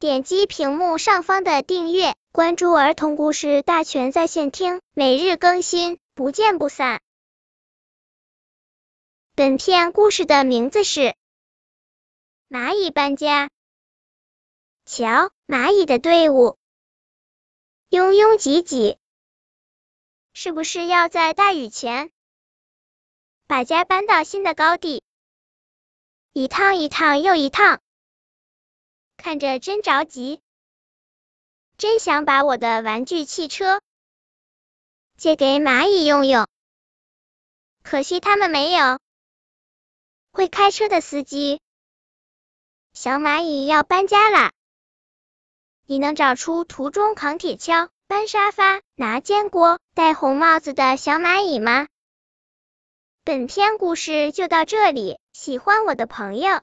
点击屏幕上方的订阅，关注儿童故事大全在线听，每日更新，不见不散。本片故事的名字是《蚂蚁搬家》。瞧，蚂蚁的队伍拥拥挤挤，是不是要在大雨前把家搬到新的高地？一趟一趟又一趟，看着真着急，真想把我的玩具汽车借给蚂蚁用用，可惜他们没有会开车的司机。小蚂蚁要搬家啦！你能找出途中扛铁锹、搬沙发、拿煎锅、戴红帽子的小蚂蚁吗？本篇故事就到这里，喜欢我的朋友